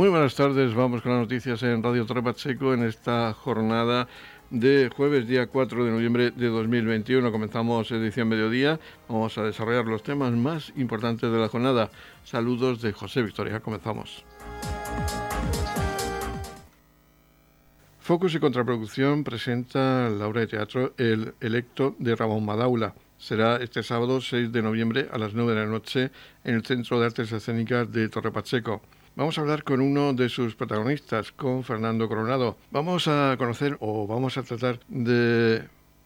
Muy buenas tardes, vamos con las noticias en Radio Torre Pacheco en esta jornada de jueves día 4 de noviembre de 2021. Comenzamos edición mediodía, vamos a desarrollar los temas más importantes de la jornada. Saludos de José Victoria, comenzamos. Focus y Contraproducción presenta la obra de teatro El Electo de Ramón Madaula. Será este sábado 6 de noviembre a las 9 de la noche en el Centro de Artes Escénicas de Torre Pacheco. Vamos a hablar con uno de sus protagonistas, con Fernando Coronado. Vamos a conocer o vamos a tratar de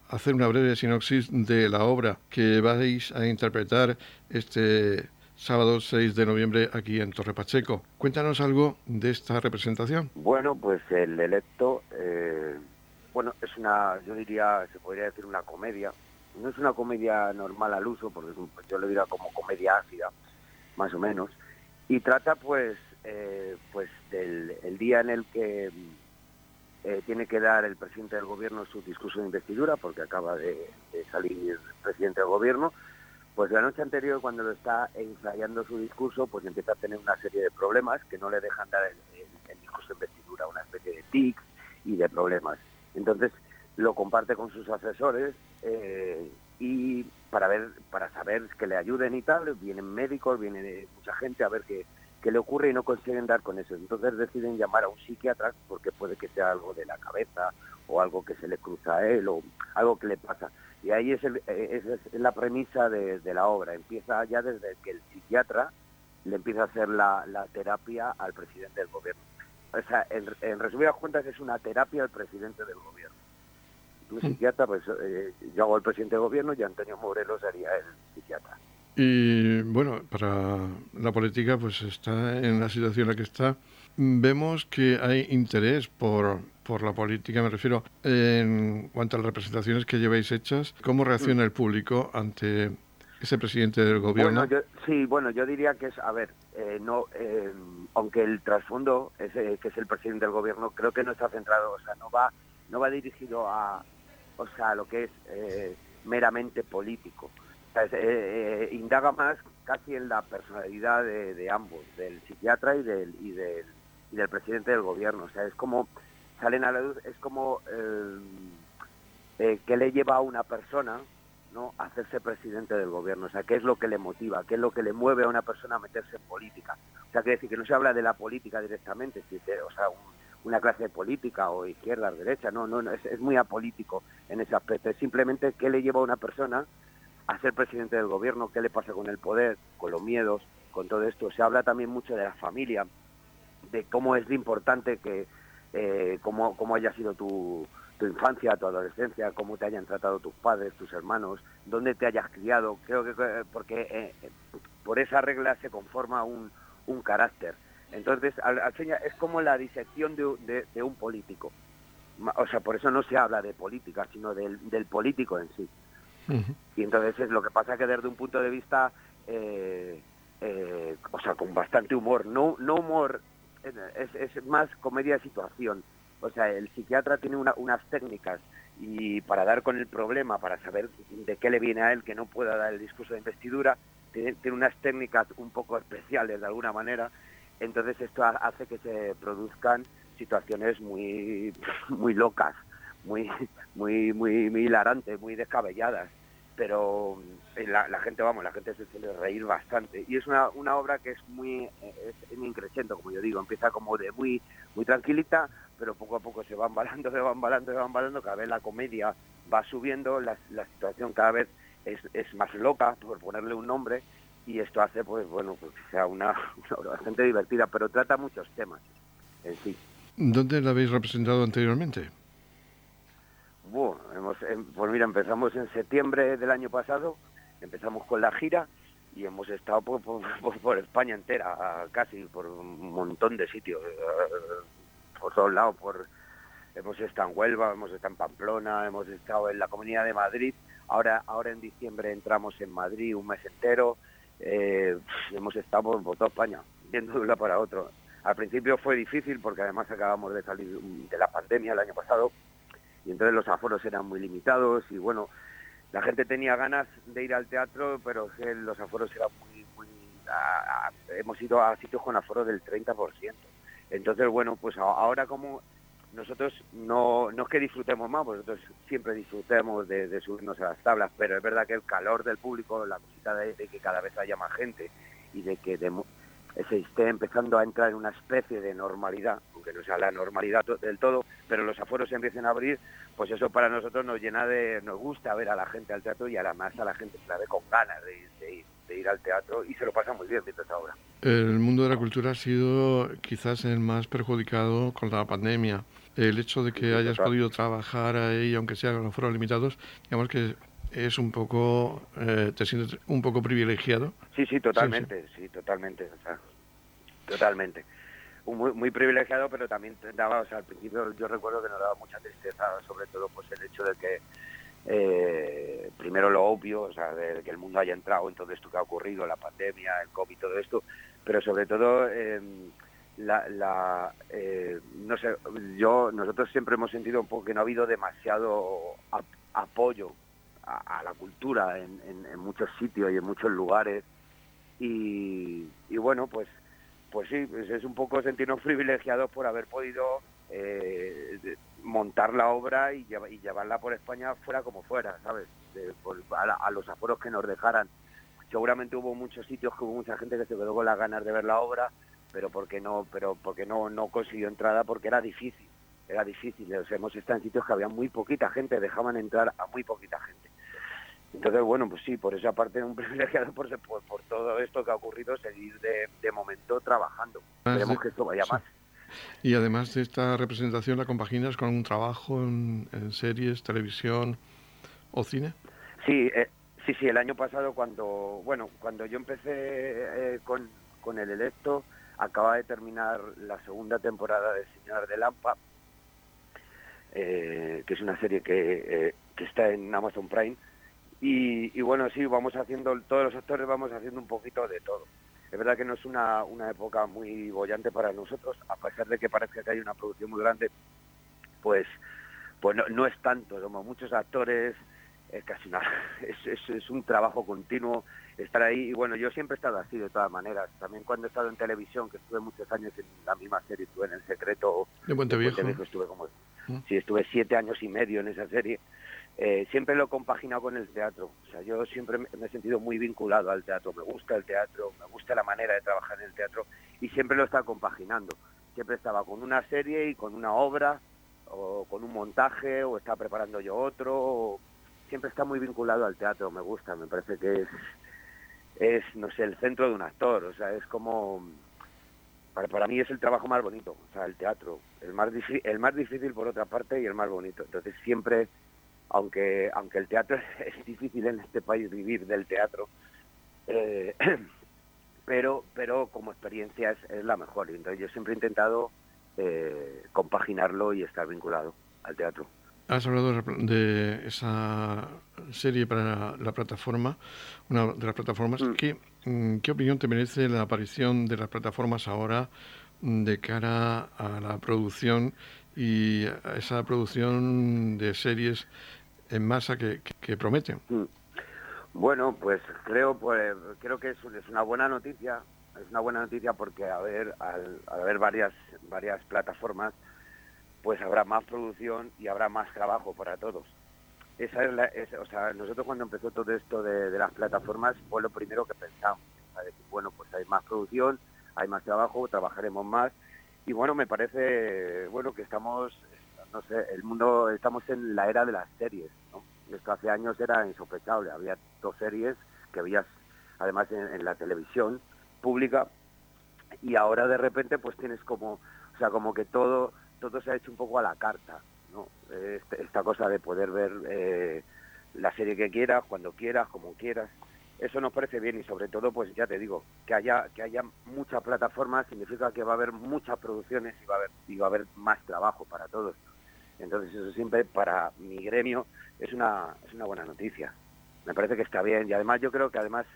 hacer una breve sinopsis de la obra que vais a interpretar este sábado 6 de noviembre aquí en Torre Pacheco. Cuéntanos algo de esta representación. Bueno, pues el electo, eh, bueno, es una, yo diría, se podría decir una comedia. No es una comedia normal al uso, porque yo le diría como comedia ácida, más o menos. Y trata pues eh, pues del el día en el que eh, tiene que dar el presidente del gobierno su discurso de investidura, porque acaba de, salir presidente del gobierno, pues la noche anterior, cuando lo está ensayando su discurso, pues empieza a tener una serie de problemas que no le dejan dar el, discurso de investidura, una especie de tics y de problemas. Entonces lo comparte con sus asesores eh, y para ver, para saber que le ayuden y tal, vienen médicos, viene mucha gente a ver qué que le ocurre y no consiguen dar con eso. Entonces deciden llamar a un psiquiatra porque puede que sea algo de la cabeza o algo que se le cruza a él o algo que le pasa. Y ahí es, eh, es, la premisa de, la obra. Empieza ya desde que el psiquiatra le empieza a hacer la, terapia al presidente del gobierno. O sea, en, en resumidas cuentas es una terapia al presidente del gobierno. Un psiquiatra, pues eh, yo hago el presidente del gobierno y Antonio Morelos haría el psiquiatra. Y bueno, para la política pues está en la situación en la que está. Vemos que hay interés por, por la política, me refiero en cuanto a las representaciones que lleváis hechas. ¿Cómo reacciona el público ante ese presidente del gobierno? sí, bueno, yo diría que es, a ver, eh, no, eh, aunque el trasfondo es que es el presidente del gobierno, creo que no está centrado, o sea, no va, no va dirigido a, o sea, a lo que es eh, meramente político. Eh, eh, indaga más casi en la personalidad de, ambos, del psiquiatra y del, y del, y del presidente del gobierno. O sea, es como, salen a la luz, es como eh, que le lleva a una persona ¿no? a hacerse presidente del gobierno. O sea, qué es lo que le motiva, qué es lo que le mueve a una persona a meterse en política. O sea, quiere decir que no se habla de la política directamente, o sea, una clase política o izquierda, derecha, no, no, es, es, muy apolítico en ese aspecto. Es simplemente qué le lleva a una persona a ser presidente del gobierno, qué le pasa con el poder, con los miedos, con todo esto. Se habla también mucho de la familia, de cómo es importante que, eh, cómo, cómo haya sido tu, infancia, tu adolescencia, cómo te hayan tratado tus padres, tus hermanos, dónde te hayas criado. Creo que porque eh, por esa regla se conforma un, carácter. Entonces, al, es como la disección de, de, un político. O sea, por eso no se habla de política, sino del político en sí. Y entonces es lo que pasa que desde un punto de vista, eh, eh, o sea, con bastante humor, no, no humor, es, es más comedia de situación. O sea, el psiquiatra tiene unas técnicas y para dar con el problema, para saber de qué le viene a él que no pueda dar el discurso de investidura, tiene, tiene unas técnicas un poco especiales de alguna manera. Entonces esto hace que se produzcan situaciones muy, muy locas muy, muy, muy, muy hilarantes, muy descabelladas, pero eh, la, gente, vamos, la gente se suele reír bastante. Y es una, una obra que es muy, es, es como yo digo, empieza como de muy, muy tranquilita, pero poco a poco se va embalando, se va embalando, se va embalando, cada vez la comedia va subiendo, la, la situación cada vez es, es más loca, por ponerle un nombre, y esto hace, pues bueno, pues sea una, una divertida, pero trata muchos temas en sí. ¿Dónde la habéis representado anteriormente? Bueno, hemos, em, pues mira, empezamos en septiembre del año pasado, empezamos con la gira y hemos estado por, por, España entera, casi por un montón de sitios, eh, por todos lados, por, hemos estado en Huelva, hemos estado en Pamplona, hemos estado en la Comunidad de Madrid, ahora, ahora en diciembre entramos en Madrid un mes entero, eh, hemos estado por, toda España, yendo de un lado para otro. Al principio fue difícil porque además acabamos de salir de la pandemia el año pasado, y entonces los aforos eran muy limitados y bueno, la gente tenía ganas de ir al teatro, pero los aforos eran muy, hemos ido a sitios con aforo del 30%. Entonces, bueno, pues ahora como nosotros no, no es que disfrutemos más, nosotros siempre disfrutemos de, subirnos a las tablas, pero es verdad que el calor del público, la cosita de, que cada vez haya más gente y de que se esté empezando a entrar en una especie de normalidad, aunque no sea la normalidad del todo, pero los aforos se empiecen a abrir, pues eso para nosotros nos llena de, nos gusta ver a la gente al teatro y además a la gente se la ve con ganas de, ir, de ir al teatro y se lo pasa muy bien mientras ahora. El mundo de la cultura ha sido quizás el más perjudicado con la pandemia el hecho de que hayas podido trabajar ahí, aunque sea con foros limitados, digamos que es un poco, eh, te sientes un poco privilegiado. Sí, sí, totalmente, sí, totalmente, totalmente. Muy, muy privilegiado, pero también daba, o sea, al principio yo recuerdo que nos daba mucha tristeza, sobre todo pues el hecho de que eh, primero lo obvio, o sea, de que el mundo haya entrado en todo esto que ha ocurrido, la pandemia, el COVID, todo esto, pero sobre todo eh, la, la eh, no sé, yo, nosotros siempre hemos sentido un poco que no ha habido demasiado apoyo a, la cultura en, muchos sitios y en muchos lugares y, bueno, pues pues sí, pues es un poco sentirnos privilegiados por haber podido eh, montar la obra y, llevarla por España fuera como fuera, ¿sabes? a, los aforos que nos dejaran. Seguramente hubo muchos sitios que hubo mucha gente que se quedó con las ganas de ver la obra pero porque no, pero porque no, no consiguió entrada porque era difícil, era difícil. Hemos estado en sitios que había muy poquita gente, dejaban entrar a muy poquita gente. Entonces, bueno, pues sí, por esa parte un privilegiado por, por, por todo esto que ha ocurrido, seguir de, de momento trabajando. Esperemos que esto vaya más. Y además de esta representación, ¿la compaginas con un trabajo en, series, televisión o cine? Sí, eh, sí, sí. El año pasado, cuando bueno, cuando yo empecé eh, con, con el electo, acaba de terminar la segunda temporada de Señor de Lampa, eh, que es una serie que, que, está en Amazon Prime. Y, bueno, sí, vamos haciendo, todos los actores vamos haciendo un poquito de todo. Es verdad que no es una, una época muy bollante para nosotros, a pesar de que parece que hay una producción muy grande, pues, pues no, no es tanto, somos muchos actores, es casi nada, es, es, un trabajo continuo estar ahí. Y bueno, yo siempre he estado así de todas maneras. También cuando he estado en televisión, que estuve muchos años en la misma serie, estuve en El Secreto. De Puente Viejo. estuve como, ¿Mm? sí, estuve siete años y medio en esa serie. Eh, siempre lo he compaginado con el teatro. O sea, yo siempre me, he sentido muy vinculado al teatro. Me gusta el teatro, me gusta la manera de trabajar en el teatro y siempre lo he estado compaginando. Siempre estaba con una serie y con una obra o con un montaje o estaba preparando yo otro siempre está muy vinculado al teatro, me gusta, me parece que es, es no sé, el centro de un actor, o sea, es como, para, para mí es el trabajo más bonito, o sea, el teatro, el más, el más difícil por otra parte y el más bonito, entonces siempre, aunque, aunque el teatro es difícil en este país vivir del teatro, eh, pero, pero como experiencia es, es, la mejor, entonces yo siempre he intentado eh, compaginarlo y estar vinculado al teatro. Has hablado de esa serie para la plataforma, una de las plataformas. Mm. ¿Qué, mm, ¿Qué opinión te merece la aparición de las plataformas ahora de cara a la producción y a esa producción de series en masa que, prometen? Bueno, pues creo, pues creo que es, es, una buena noticia. Es una buena noticia porque a ver, al, haber varias varias plataformas pues habrá más producción y habrá más trabajo para todos. Esa es la, o sea, nosotros cuando empezó todo esto de, las plataformas fue lo primero que pensamos. bueno, pues hay más producción, hay más trabajo, trabajaremos más. Y bueno, me parece, bueno, que estamos, no sé, el mundo, estamos en la era de las series, ¿no? Esto hace años era insospechable. Había dos series que veías, además, en la televisión pública y ahora de repente pues tienes como, o sea, como que todo todo se ha hecho un poco a la carta, ¿no? Este, esta cosa de poder ver eh, la serie que quieras, cuando quieras, como quieras. Eso nos parece bien y sobre todo, pues ya te digo, que haya que haya muchas plataformas significa que va a haber muchas producciones y va a haber y va a haber más trabajo para todos. Entonces eso siempre para mi gremio es una es una buena noticia. Me parece que está bien y además yo creo que además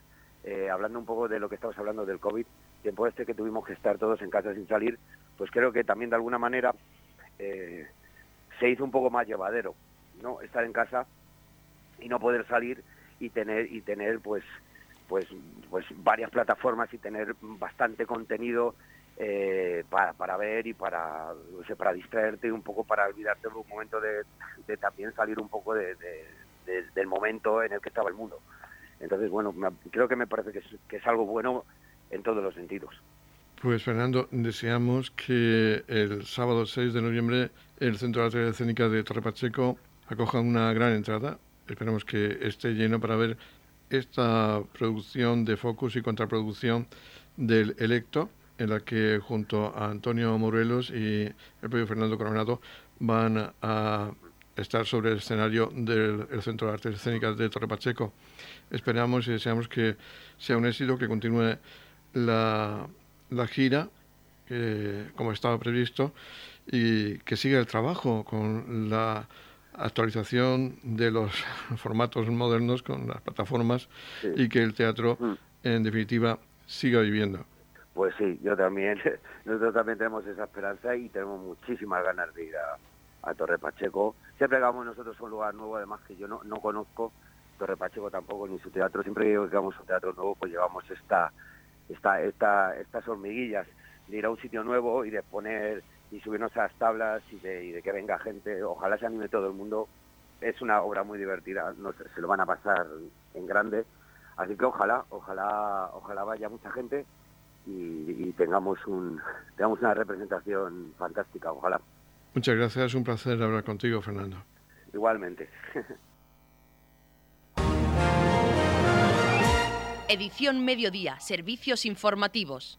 eh, hablando un poco de lo que estamos hablando del COVID, tiempo este que tuvimos que estar todos en casa sin salir, pues creo que también de alguna manera eh, se hizo un poco más llevadero, ¿no? Estar en casa y no poder salir y tener y tener pues pues pues varias plataformas y tener bastante contenido eh, para, para ver y para, para distraerte un poco, para olvidarte un momento de, también salir un poco de, del momento en el que estaba el mundo. Entonces, bueno, creo que me parece que es, que es algo bueno en todos los sentidos. Pues Fernando, deseamos que el sábado 6 de noviembre el Centro de Arte Escénica de Torre Pacheco acoja una gran entrada. Esperamos que esté lleno para ver esta producción de Focus y contraproducción del Electo, en la que junto a Antonio Morelos y el propio Fernando Coronado van a estar sobre el escenario del Centro de Artes Escénicas de Torre Pacheco. Esperamos y deseamos que sea un éxito, que continúe la la gira como estaba previsto y que siga el trabajo con la actualización de los formatos modernos con las plataformas y que el teatro mm. en definitiva siga viviendo. Pues sí, yo también, nosotros también tenemos esa esperanza y tenemos muchísimas ganas de ir a, Torre Pacheco. Siempre llegamos nosotros a un lugar nuevo, además que yo no, no conozco Torre Pacheco tampoco ni su teatro, siempre que llegamos a un teatro nuevo pues llevamos esta esta, esta, estas hormiguillas de ir a un sitio nuevo y de poner y subirnos a las tablas y de, que venga gente, ojalá se anime todo el mundo. Es una obra muy divertida, no se lo van a pasar en grande, así que ojalá, ojalá, ojalá vaya mucha gente y, tengamos un tengamos una representación fantástica, ojalá. Muchas gracias, un placer hablar contigo, Fernando. Igualmente. Edición Mediodía, Servicios Informativos.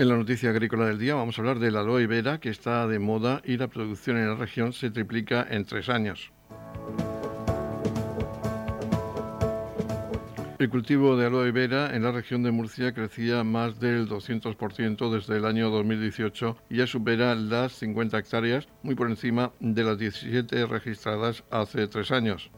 En la noticia agrícola del día vamos a hablar de la aloe vera que está de moda y la producción en la región se triplica en tres años. El cultivo de aloe vera en la región de Murcia crecía más del 200% desde el año 2018 y ya supera las 50 hectáreas, muy por encima de las 17 registradas hace tres años.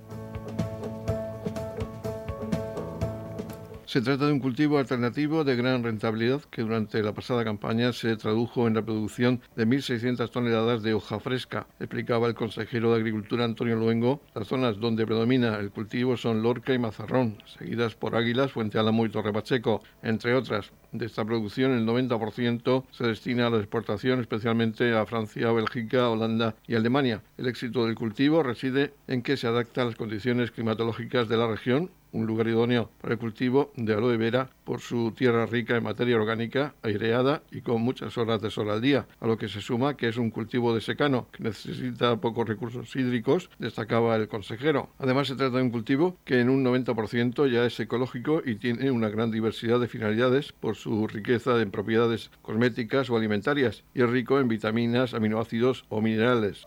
Se trata de un cultivo alternativo de gran rentabilidad que durante la pasada campaña se tradujo en la producción de 1.600 toneladas de hoja fresca, explicaba el consejero de Agricultura Antonio Luengo. Las zonas donde predomina el cultivo son Lorca y Mazarrón, seguidas por Águilas, Fuente Álamo y Torre Pacheco, entre otras. De esta producción, el 90% se destina a la exportación, especialmente a Francia, Bélgica, Holanda y Alemania. El éxito del cultivo reside en que se adapta a las condiciones climatológicas de la región un lugar idóneo para el cultivo de aloe vera por su tierra rica en materia orgánica, aireada y con muchas horas de sol al día, a lo que se suma que es un cultivo de secano que necesita pocos recursos hídricos, destacaba el consejero. Además se trata de un cultivo que en un 90% ya es ecológico y tiene una gran diversidad de finalidades por su riqueza en propiedades cosméticas o alimentarias y es rico en vitaminas, aminoácidos o minerales.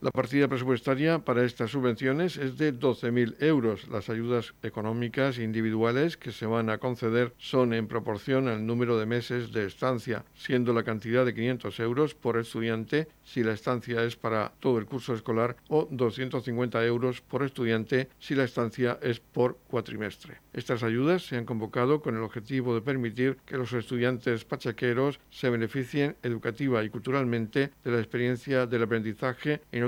La partida presupuestaria para estas subvenciones es de 12.000 euros. Las ayudas económicas individuales que se van a conceder son en proporción al número de meses de estancia, siendo la cantidad de 500 euros por estudiante si la estancia es para todo el curso escolar o 250 euros por estudiante si la estancia es por cuatrimestre. Estas ayudas se han convocado con el objetivo de permitir que los estudiantes pachaqueros se beneficien educativa y culturalmente de la experiencia del aprendizaje en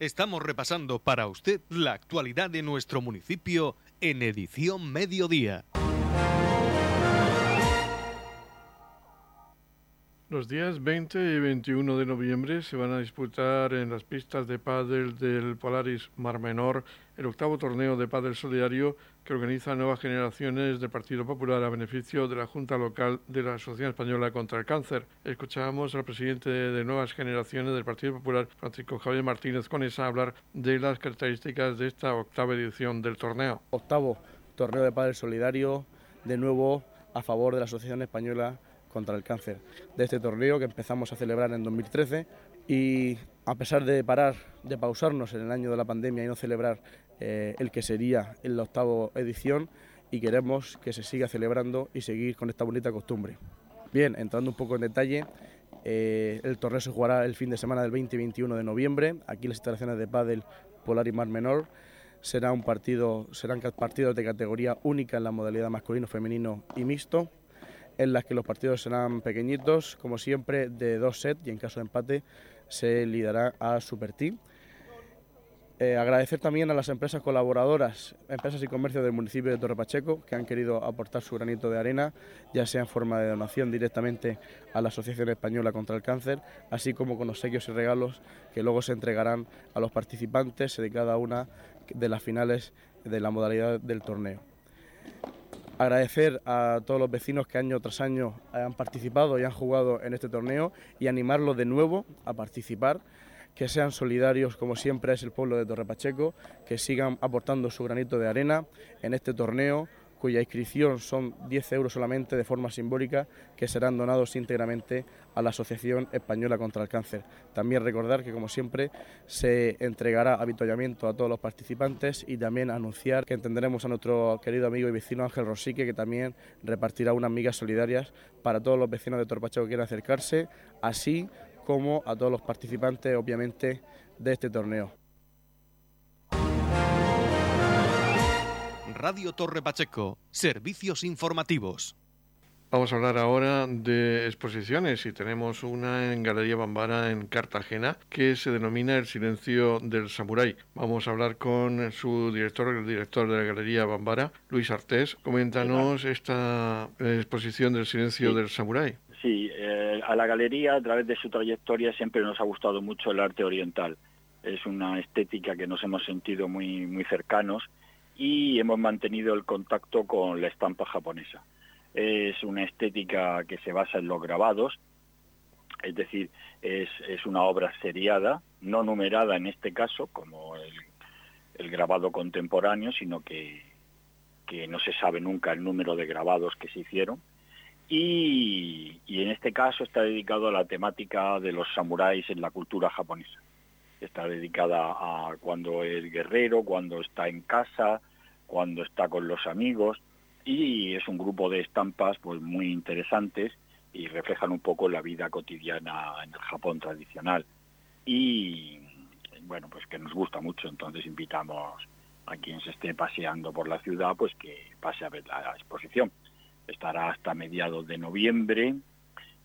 Estamos repasando para usted la actualidad de nuestro municipio en edición mediodía. Los días 20 y 21 de noviembre se van a disputar en las pistas de pádel del Polaris Mar Menor el octavo torneo de pádel solidario que organiza Nuevas Generaciones del Partido Popular a beneficio de la Junta Local de la Asociación Española contra el Cáncer. Escuchábamos al presidente de Nuevas Generaciones del Partido Popular, Francisco Javier Martínez Conesa, hablar de las características de esta octava edición del torneo. Octavo torneo de pádel solidario, de nuevo a favor de la Asociación Española contra el cáncer de este torneo que empezamos a celebrar en 2013 y a pesar de parar, de pausarnos en el año de la pandemia y no celebrar eh, el que sería en la octava edición y queremos que se siga celebrando y seguir con esta bonita costumbre. Bien, entrando un poco en detalle, eh, el torneo se jugará el fin de semana del 20 y 21 de noviembre, aquí en las instalaciones de Padel Polar y Mar Menor. Será un partido, serán partidos de categoría única en la modalidad masculino, femenino y mixto en las que los partidos serán pequeñitos, como siempre, de dos sets y en caso de empate se liderará a Super Team. Eh, agradecer también a las empresas colaboradoras, empresas y comercios del municipio de Torre Pacheco, que han querido aportar su granito de arena, ya sea en forma de donación directamente a la Asociación Española contra el Cáncer, así como con obsequios y regalos que luego se entregarán a los participantes de cada una de las finales de la modalidad del torneo. Agradecer a todos los vecinos que año tras año han participado y han jugado en este torneo y animarlos de nuevo a participar, que sean solidarios como siempre es el pueblo de Torre Pacheco, que sigan aportando su granito de arena en este torneo cuya inscripción son 10 euros solamente de forma simbólica, que serán donados íntegramente a la Asociación Española contra el Cáncer. También recordar que, como siempre, se entregará avituallamiento a todos los participantes y también anunciar que entenderemos a nuestro querido amigo y vecino Ángel Rosique, que también repartirá unas migas solidarias para todos los vecinos de Torpacho que quieran acercarse, así como a todos los participantes, obviamente, de este torneo. Radio Torre Pacheco, servicios informativos. Vamos a hablar ahora de exposiciones y tenemos una en Galería Bambara en Cartagena que se denomina El silencio del samurái. Vamos a hablar con su director, el director de la Galería Bambara, Luis Artés. Coméntanos esta exposición del silencio del samurái. Sí, eh, a la galería a través de su trayectoria siempre nos ha gustado mucho el arte oriental. Es una estética que nos hemos sentido muy, muy cercanos y hemos mantenido el contacto con la estampa japonesa. Es una estética que se basa en los grabados, es decir, es, una obra seriada, no numerada en este caso, como el, grabado contemporáneo, sino que, que, no se sabe nunca el número de grabados que se hicieron. Y, y en este caso está dedicado a la temática de los samuráis en la cultura japonesa está dedicada a cuando es guerrero, cuando está en casa, cuando está con los amigos y es un grupo de estampas pues muy interesantes y reflejan un poco la vida cotidiana en el Japón tradicional. Y bueno pues que nos gusta mucho entonces invitamos a quien se esté paseando por la ciudad pues que pase a ver la exposición. Estará hasta mediados de noviembre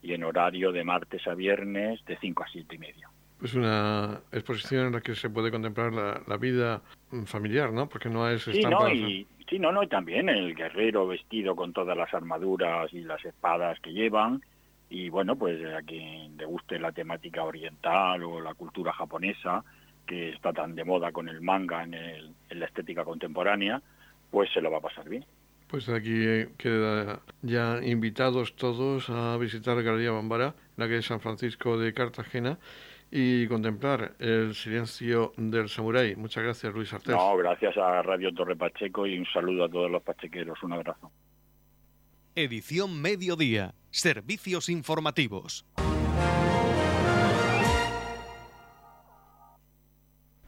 y en horario de martes a viernes de 5 a 7 y media es una exposición en la que se puede contemplar la, vida familiar, ¿no? Porque no es. Sí, no, y, sí, no, no, y también el guerrero vestido con todas las armaduras y las espadas que llevan, y bueno, pues a quien le guste la temática oriental o la cultura japonesa, que está tan de moda con el manga en, en la estética contemporánea, pues se lo va a pasar bien. Pues aquí quedan ya invitados todos a visitar Galería Bambara, la que es San Francisco de Cartagena, y contemplar el silencio del samurái. Muchas gracias, Luis Artés. No, gracias a Radio Torre Pacheco y un saludo a todos los pachequeros. Un abrazo. Edición Mediodía. Servicios informativos.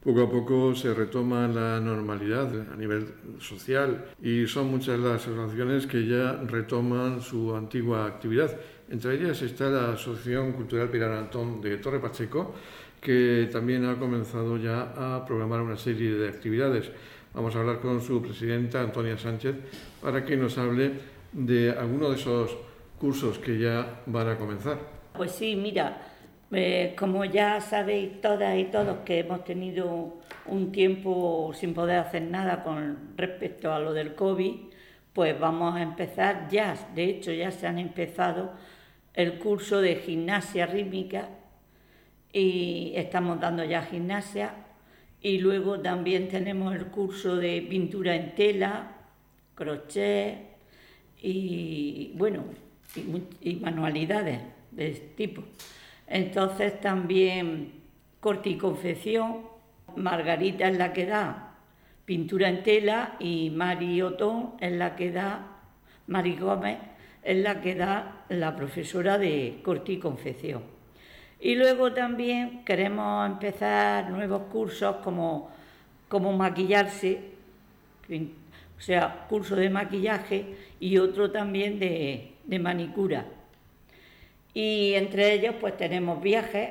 Poco a poco se retoma la normalidad a nivel social y son muchas las asociaciones que ya retoman su antigua actividad. Entre ellas está la Asociación Cultural Pilar Antón de Torre Pacheco, que también ha comenzado ya a programar una serie de actividades. Vamos a hablar con su presidenta, Antonia Sánchez, para que nos hable de alguno de esos cursos que ya van a comenzar. Pues sí, mira, eh, como ya sabéis todas y todos que hemos tenido un tiempo sin poder hacer nada con respecto a lo del COVID, pues vamos a empezar ya, de hecho ya se han empezado el curso de gimnasia rítmica y estamos dando ya gimnasia y luego también tenemos el curso de pintura en tela, crochet y bueno, y manualidades de este tipo. Entonces también corte y confección, Margarita es la que da pintura en tela y Mari Otón es la que da, Mari Gómez es la que da la profesora de corte y confección. Y luego también queremos empezar nuevos cursos como, como maquillarse, o sea, curso de maquillaje y otro también de, de manicura. Y entre ellos pues tenemos viajes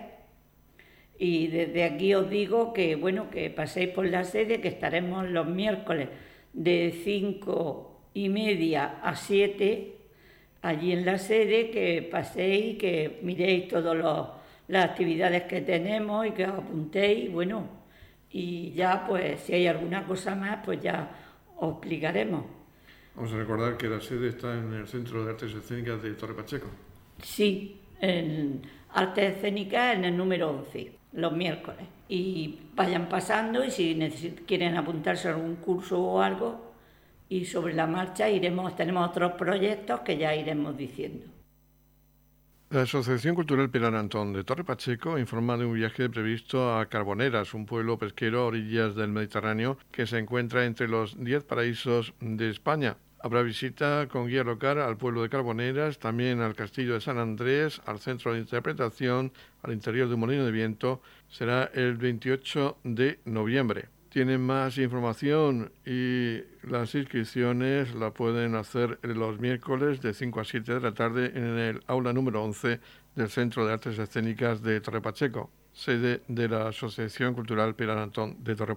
y desde aquí os digo que bueno que paséis por la sede, que estaremos los miércoles de cinco y media a 7 allí en la sede, que paséis, que miréis todas las actividades que tenemos y que os apuntéis, bueno, y ya pues si hay alguna cosa más pues ya os explicaremos. Vamos a recordar que la sede está en el Centro de Artes Escénicas de Torre Pacheco. Sí, en arte escénica en el número 11, los miércoles. Y vayan pasando y si quieren apuntarse a algún curso o algo, y sobre la marcha iremos, tenemos otros proyectos que ya iremos diciendo. La Asociación Cultural Pilar Antón de Torre Pacheco informa de un viaje previsto a Carboneras, un pueblo pesquero a orillas del Mediterráneo que se encuentra entre los 10 paraísos de España. Habrá visita con guía local al pueblo de Carboneras, también al castillo de San Andrés, al centro de interpretación, al interior de un molino de viento. Será el 28 de noviembre. Tienen más información y las inscripciones la pueden hacer los miércoles de 5 a 7 de la tarde en el aula número 11 del Centro de Artes Escénicas de Torre Pacheco, sede de la Asociación Cultural Pilar Antón de Torre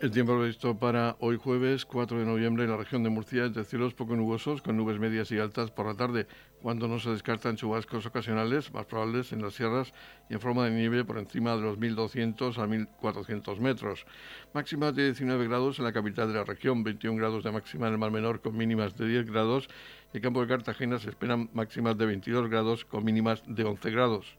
El tiempo previsto para hoy jueves 4 de noviembre en la región de Murcia es de cielos poco nubosos con nubes medias y altas por la tarde, cuando no se descartan chubascos ocasionales más probables en las sierras y en forma de nieve por encima de los 1.200 a 1.400 metros. Máximas de 19 grados en la capital de la región, 21 grados de máxima en el mar menor con mínimas de 10 grados en campo de Cartagena se esperan máximas de 22 grados con mínimas de 11 grados.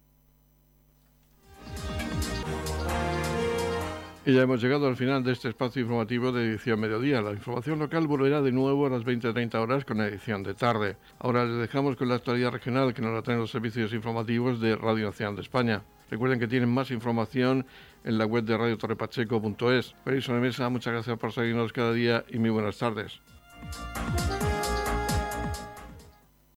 Y ya hemos llegado al final de este espacio informativo de edición mediodía. La información local volverá de nuevo a las 20.30 horas con edición de tarde. Ahora les dejamos con la actualidad regional que nos la traen los servicios informativos de Radio Nacional de España. Recuerden que tienen más información en la web de radiotorrepacheco.es. Feliz Mesa, muchas gracias por seguirnos cada día y muy buenas tardes.